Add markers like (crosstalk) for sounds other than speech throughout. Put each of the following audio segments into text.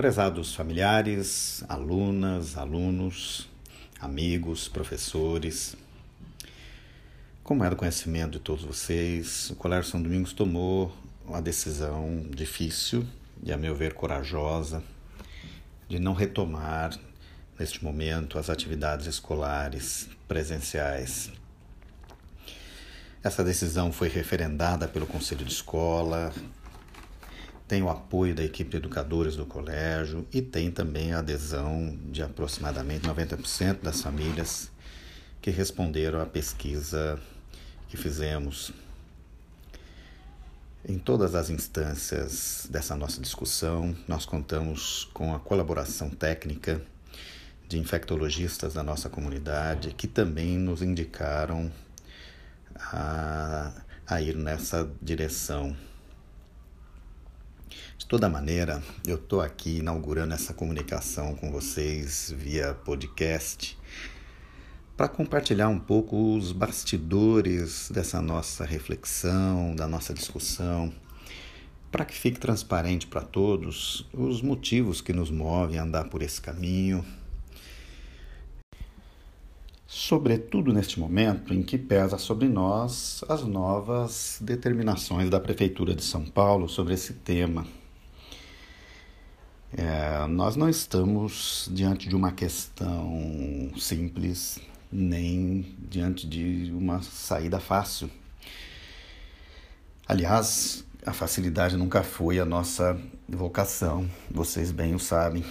Prezados familiares, alunas, alunos, amigos, professores, como é do conhecimento de todos vocês, o Colégio São Domingos tomou uma decisão difícil e, a meu ver, corajosa de não retomar neste momento as atividades escolares presenciais. Essa decisão foi referendada pelo Conselho de Escola, tem o apoio da equipe de educadores do colégio e tem também a adesão de aproximadamente 90% das famílias que responderam à pesquisa que fizemos. Em todas as instâncias dessa nossa discussão, nós contamos com a colaboração técnica de infectologistas da nossa comunidade que também nos indicaram a, a ir nessa direção. De toda maneira, eu estou aqui inaugurando essa comunicação com vocês via podcast para compartilhar um pouco os bastidores dessa nossa reflexão, da nossa discussão, para que fique transparente para todos os motivos que nos movem a andar por esse caminho. Sobretudo neste momento em que pesa sobre nós as novas determinações da Prefeitura de São Paulo sobre esse tema é, nós não estamos diante de uma questão simples, nem diante de uma saída fácil. Aliás, a facilidade nunca foi a nossa vocação, vocês bem o sabem.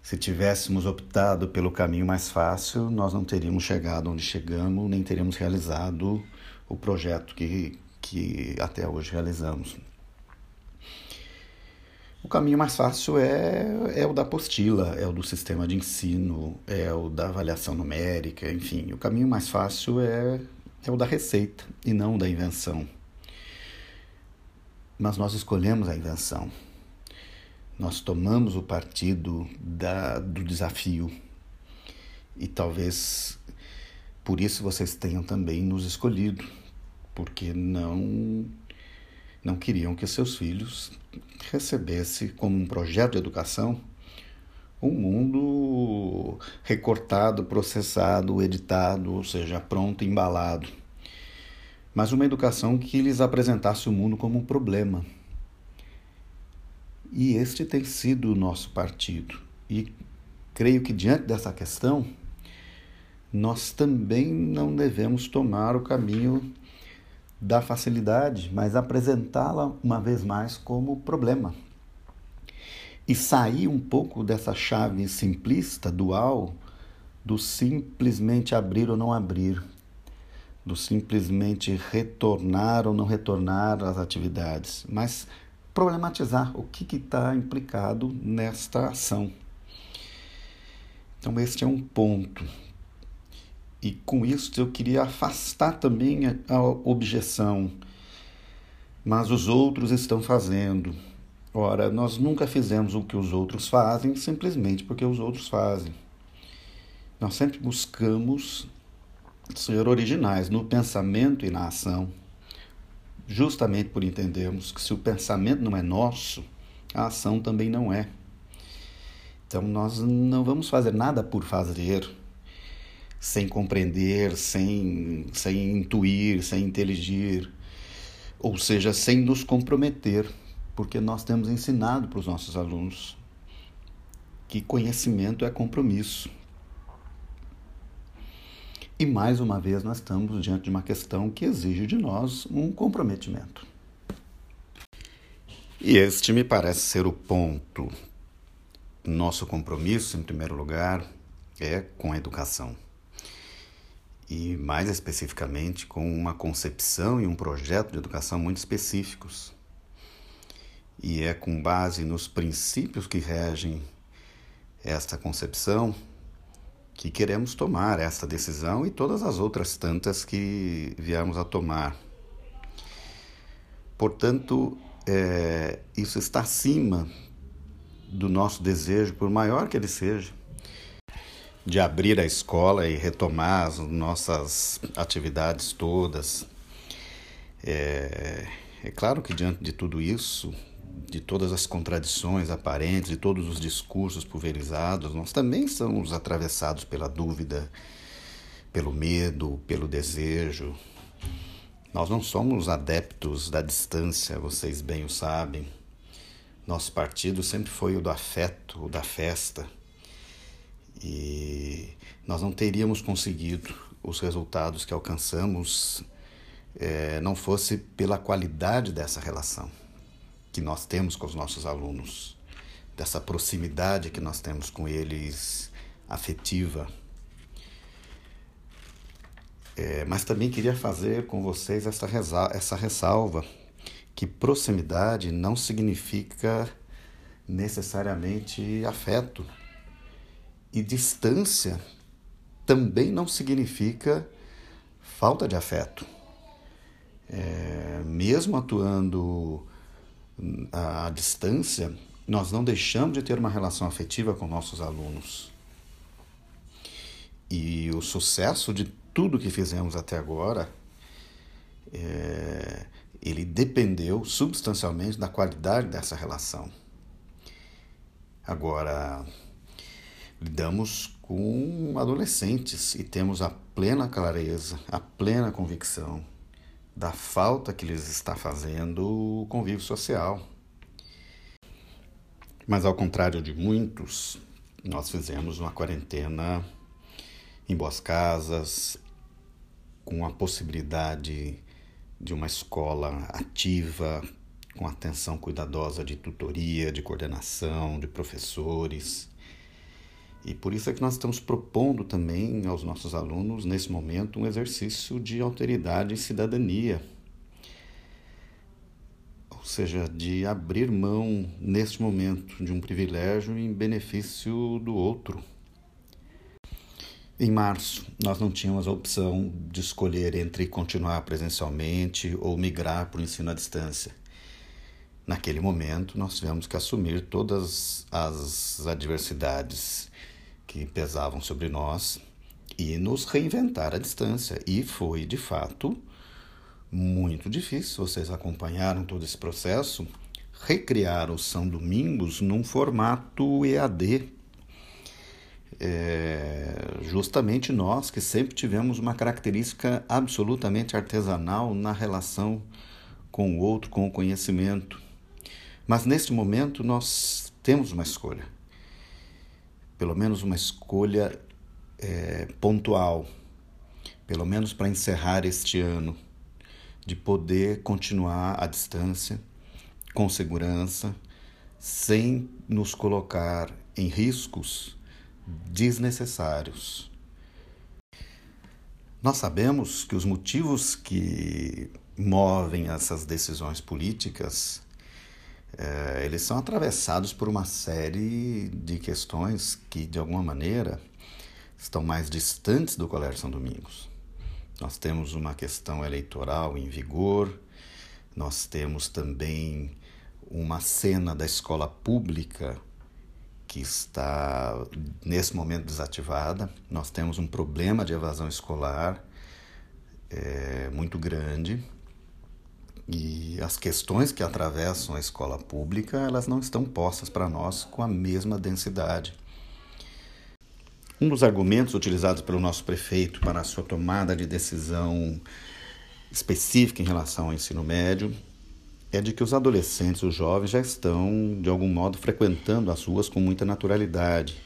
Se tivéssemos optado pelo caminho mais fácil, nós não teríamos chegado onde chegamos, nem teríamos realizado o projeto que, que até hoje realizamos. O caminho mais fácil é, é o da apostila, é o do sistema de ensino, é o da avaliação numérica, enfim. O caminho mais fácil é, é o da receita e não da invenção. Mas nós escolhemos a invenção. Nós tomamos o partido da, do desafio. E talvez por isso vocês tenham também nos escolhido, porque não não queriam que seus filhos recebesse como um projeto de educação um mundo recortado, processado, editado, ou seja, pronto, embalado. Mas uma educação que lhes apresentasse o mundo como um problema. E este tem sido o nosso partido. E creio que diante dessa questão, nós também não devemos tomar o caminho da facilidade, mas apresentá-la uma vez mais como problema. E sair um pouco dessa chave simplista, dual, do simplesmente abrir ou não abrir, do simplesmente retornar ou não retornar às atividades, mas problematizar o que está implicado nesta ação. Então, este é um ponto e com isso eu queria afastar também a objeção. Mas os outros estão fazendo. Ora, nós nunca fizemos o que os outros fazem simplesmente porque os outros fazem. Nós sempre buscamos ser originais no pensamento e na ação, justamente por entendermos que se o pensamento não é nosso, a ação também não é. Então nós não vamos fazer nada por fazer sem compreender, sem, sem intuir, sem inteligir, ou seja, sem nos comprometer, porque nós temos ensinado para os nossos alunos que conhecimento é compromisso. E mais uma vez nós estamos diante de uma questão que exige de nós um comprometimento. E este me parece ser o ponto. Nosso compromisso, em primeiro lugar, é com a educação e, mais especificamente, com uma concepção e um projeto de educação muito específicos. E é com base nos princípios que regem esta concepção que queremos tomar esta decisão e todas as outras tantas que viemos a tomar. Portanto, é, isso está acima do nosso desejo, por maior que ele seja, de abrir a escola e retomar as nossas atividades todas. É, é claro que diante de tudo isso, de todas as contradições aparentes, de todos os discursos pulverizados, nós também somos atravessados pela dúvida, pelo medo, pelo desejo. Nós não somos adeptos da distância, vocês bem o sabem. Nosso partido sempre foi o do afeto, o da festa. E nós não teríamos conseguido os resultados que alcançamos é, não fosse pela qualidade dessa relação que nós temos com os nossos alunos, dessa proximidade que nós temos com eles afetiva. É, mas também queria fazer com vocês essa, essa ressalva que proximidade não significa necessariamente afeto e distância também não significa falta de afeto. É, mesmo atuando à distância, nós não deixamos de ter uma relação afetiva com nossos alunos. E o sucesso de tudo que fizemos até agora, é, ele dependeu substancialmente da qualidade dessa relação. Agora, lidamos com adolescentes e temos a plena clareza, a plena convicção da falta que lhes está fazendo o convívio social. Mas ao contrário de muitos, nós fizemos uma quarentena em boas casas, com a possibilidade de uma escola ativa, com atenção cuidadosa de tutoria, de coordenação, de professores. E por isso é que nós estamos propondo também aos nossos alunos, nesse momento, um exercício de alteridade e cidadania. Ou seja, de abrir mão, neste momento, de um privilégio em benefício do outro. Em março, nós não tínhamos a opção de escolher entre continuar presencialmente ou migrar para o ensino à distância. Naquele momento, nós tivemos que assumir todas as adversidades que pesavam sobre nós e nos reinventar à distância. E foi, de fato, muito difícil. Vocês acompanharam todo esse processo. Recriar o São Domingos num formato EAD. É, justamente nós que sempre tivemos uma característica absolutamente artesanal na relação com o outro, com o conhecimento. Mas neste momento nós temos uma escolha pelo menos uma escolha é, pontual, pelo menos para encerrar este ano, de poder continuar à distância, com segurança, sem nos colocar em riscos desnecessários. Nós sabemos que os motivos que movem essas decisões políticas é, eles são atravessados por uma série de questões que, de alguma maneira, estão mais distantes do Colégio São Domingos. Nós temos uma questão eleitoral em vigor, nós temos também uma cena da escola pública que está nesse momento desativada. Nós temos um problema de evasão escolar é, muito grande e as questões que atravessam a escola pública, elas não estão postas para nós com a mesma densidade. Um dos argumentos utilizados pelo nosso prefeito para a sua tomada de decisão específica em relação ao ensino médio é de que os adolescentes, os jovens, já estão, de algum modo, frequentando as ruas com muita naturalidade.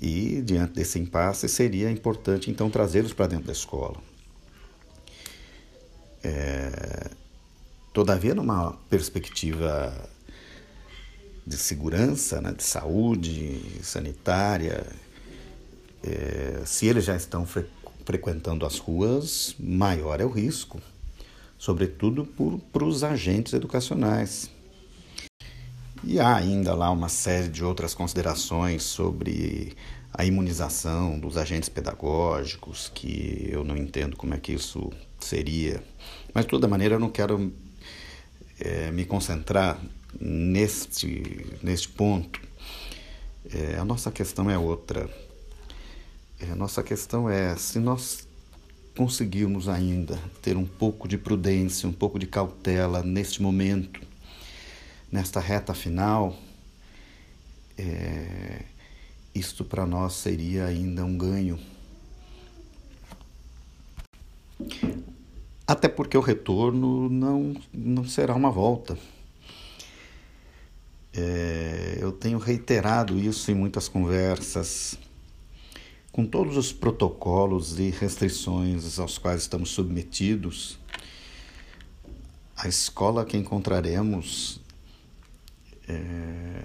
E, diante desse impasse, seria importante, então, trazê-los para dentro da escola. É, todavia, numa perspectiva de segurança, né, de saúde sanitária, é, se eles já estão fre frequentando as ruas, maior é o risco, sobretudo para os agentes educacionais. E há ainda lá uma série de outras considerações sobre a imunização dos agentes pedagógicos, que eu não entendo como é que isso seria. Mas, de toda maneira, eu não quero é, me concentrar neste, neste ponto. É, a nossa questão é outra. É, a nossa questão é se nós conseguirmos ainda ter um pouco de prudência, um pouco de cautela neste momento, nesta reta final, é, isto para nós seria ainda um ganho. Até porque o retorno não, não será uma volta. É, eu tenho reiterado isso em muitas conversas, com todos os protocolos e restrições aos quais estamos submetidos. A escola que encontraremos é,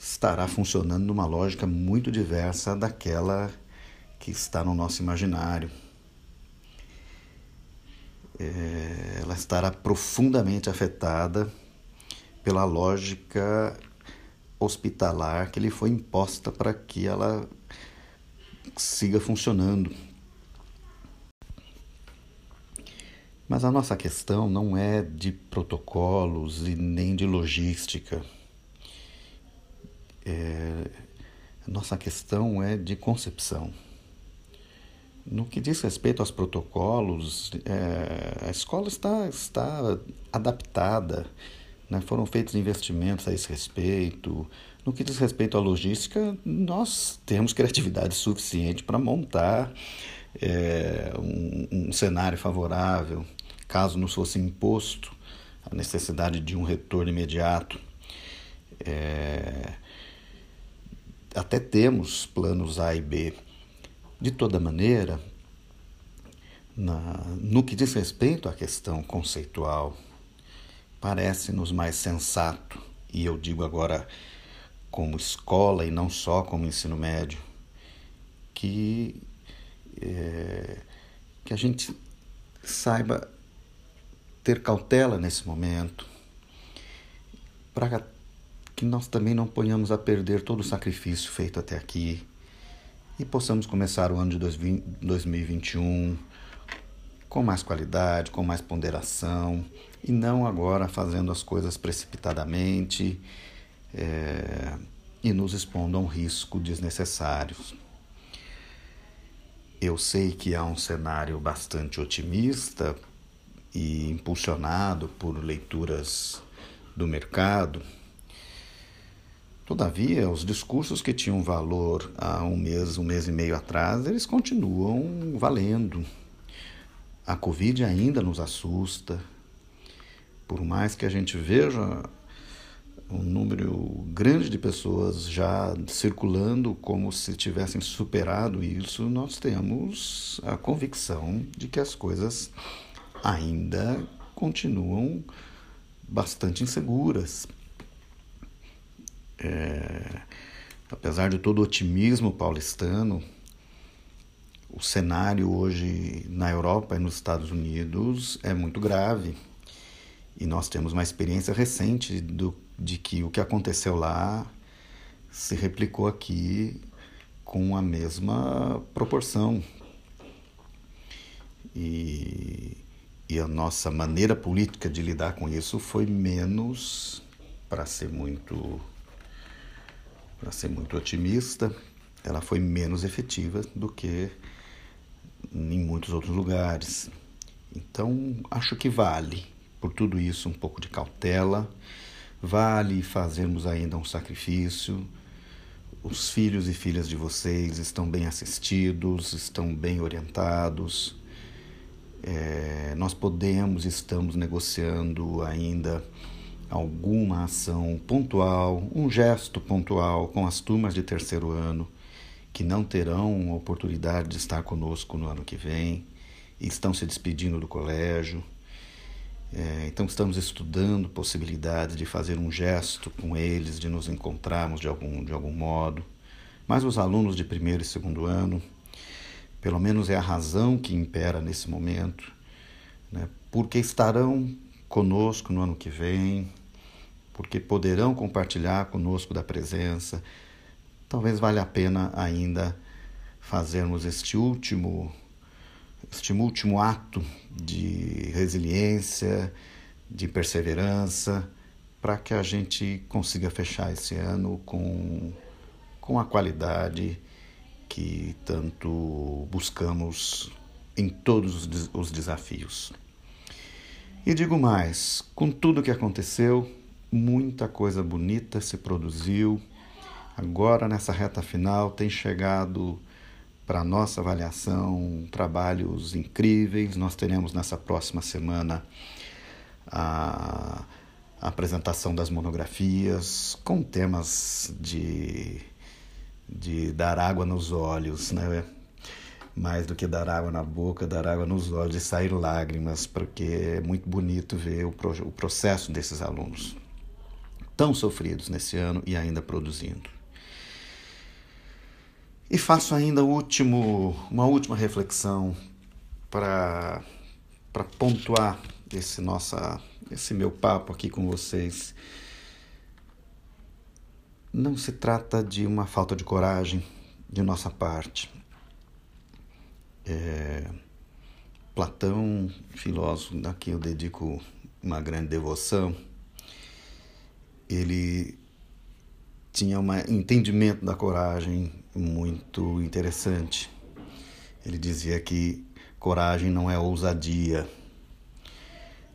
estará funcionando numa lógica muito diversa daquela que está no nosso imaginário. É, ela estará profundamente afetada pela lógica hospitalar que lhe foi imposta para que ela siga funcionando. Mas a nossa questão não é de protocolos e nem de logística. É, nossa questão é de concepção. No que diz respeito aos protocolos, é, a escola está, está adaptada, né? foram feitos investimentos a esse respeito. No que diz respeito à logística, nós temos (laughs) criatividade suficiente para montar é, um, um cenário favorável, caso nos fosse imposto a necessidade de um retorno imediato. É, até temos planos A e B. De toda maneira, na, no que diz respeito à questão conceitual, parece-nos mais sensato, e eu digo agora como escola e não só como ensino médio, que, é, que a gente saiba ter cautela nesse momento, para que nós também não ponhamos a perder todo o sacrifício feito até aqui e possamos começar o ano de 2021 com mais qualidade, com mais ponderação e não agora fazendo as coisas precipitadamente é, e nos expondo a um risco desnecessário. Eu sei que há um cenário bastante otimista e impulsionado por leituras do mercado Todavia, os discursos que tinham valor há um mês, um mês e meio atrás, eles continuam valendo. A Covid ainda nos assusta. Por mais que a gente veja um número grande de pessoas já circulando como se tivessem superado isso, nós temos a convicção de que as coisas ainda continuam bastante inseguras. É, apesar de todo o otimismo paulistano, o cenário hoje na Europa e nos Estados Unidos é muito grave. E nós temos uma experiência recente do, de que o que aconteceu lá se replicou aqui com a mesma proporção. E, e a nossa maneira política de lidar com isso foi menos, para ser muito para ser muito otimista, ela foi menos efetiva do que em muitos outros lugares. Então, acho que vale, por tudo isso, um pouco de cautela, vale fazermos ainda um sacrifício. Os filhos e filhas de vocês estão bem assistidos, estão bem orientados. É, nós podemos, estamos negociando ainda alguma ação pontual, um gesto pontual com as turmas de terceiro ano que não terão oportunidade de estar conosco no ano que vem estão se despedindo do colégio. É, então, estamos estudando possibilidades de fazer um gesto com eles, de nos encontrarmos de algum, de algum modo. Mas os alunos de primeiro e segundo ano, pelo menos é a razão que impera nesse momento, né, porque estarão conosco no ano que vem, porque poderão compartilhar conosco da presença. Talvez valha a pena ainda fazermos este último este último ato de resiliência, de perseverança, para que a gente consiga fechar esse ano com, com a qualidade que tanto buscamos em todos os desafios. E digo mais: com tudo que aconteceu, muita coisa bonita se produziu. Agora, nessa reta final, tem chegado para nossa avaliação trabalhos incríveis. Nós teremos nessa próxima semana a, a apresentação das monografias com temas de, de dar água nos olhos, né? mais do que dar água na boca, dar água nos olhos e sair lágrimas, porque é muito bonito ver o, pro, o processo desses alunos tão sofridos nesse ano e ainda produzindo. E faço ainda último, uma última reflexão para pontuar esse, nossa, esse meu papo aqui com vocês. Não se trata de uma falta de coragem de nossa parte. É, Platão, filósofo, a quem eu dedico uma grande devoção, ele tinha um entendimento da coragem muito interessante. Ele dizia que coragem não é ousadia,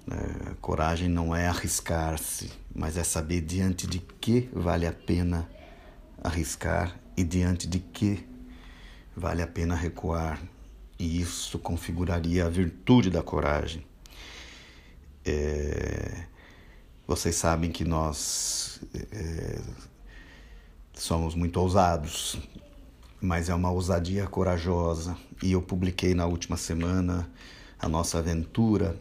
né? coragem não é arriscar-se, mas é saber diante de que vale a pena arriscar e diante de que vale a pena recuar. E isso configuraria a virtude da coragem. É... Vocês sabem que nós é... somos muito ousados, mas é uma ousadia corajosa. E eu publiquei na última semana a nossa aventura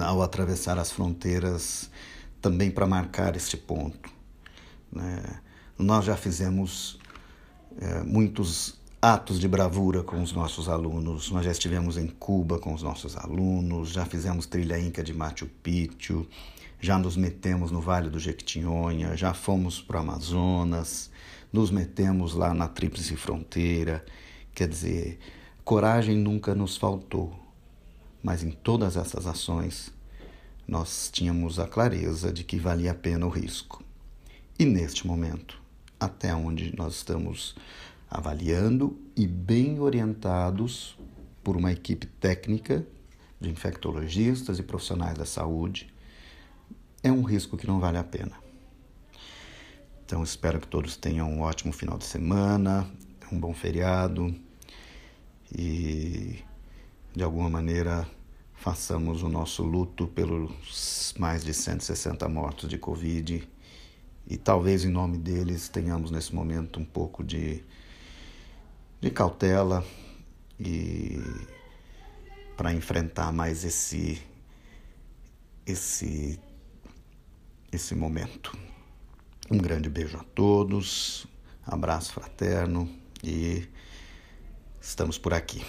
ao atravessar as fronteiras também para marcar este ponto. Né? Nós já fizemos é, muitos atos de bravura com os nossos alunos. Nós já estivemos em Cuba com os nossos alunos, já fizemos trilha inca de Machu Picchu, já nos metemos no Vale do Jequitinhonha, já fomos para o Amazonas, nos metemos lá na Tríplice Fronteira. Quer dizer, coragem nunca nos faltou, mas em todas essas ações nós tínhamos a clareza de que valia a pena o risco. E neste momento, até onde nós estamos avaliando e bem orientados por uma equipe técnica de infectologistas e profissionais da saúde, é um risco que não vale a pena. Então espero que todos tenham um ótimo final de semana, um bom feriado e de alguma maneira façamos o nosso luto pelos mais de 160 mortos de Covid e talvez em nome deles tenhamos nesse momento um pouco de de cautela e para enfrentar mais esse esse esse momento. Um grande beijo a todos, abraço fraterno e estamos por aqui.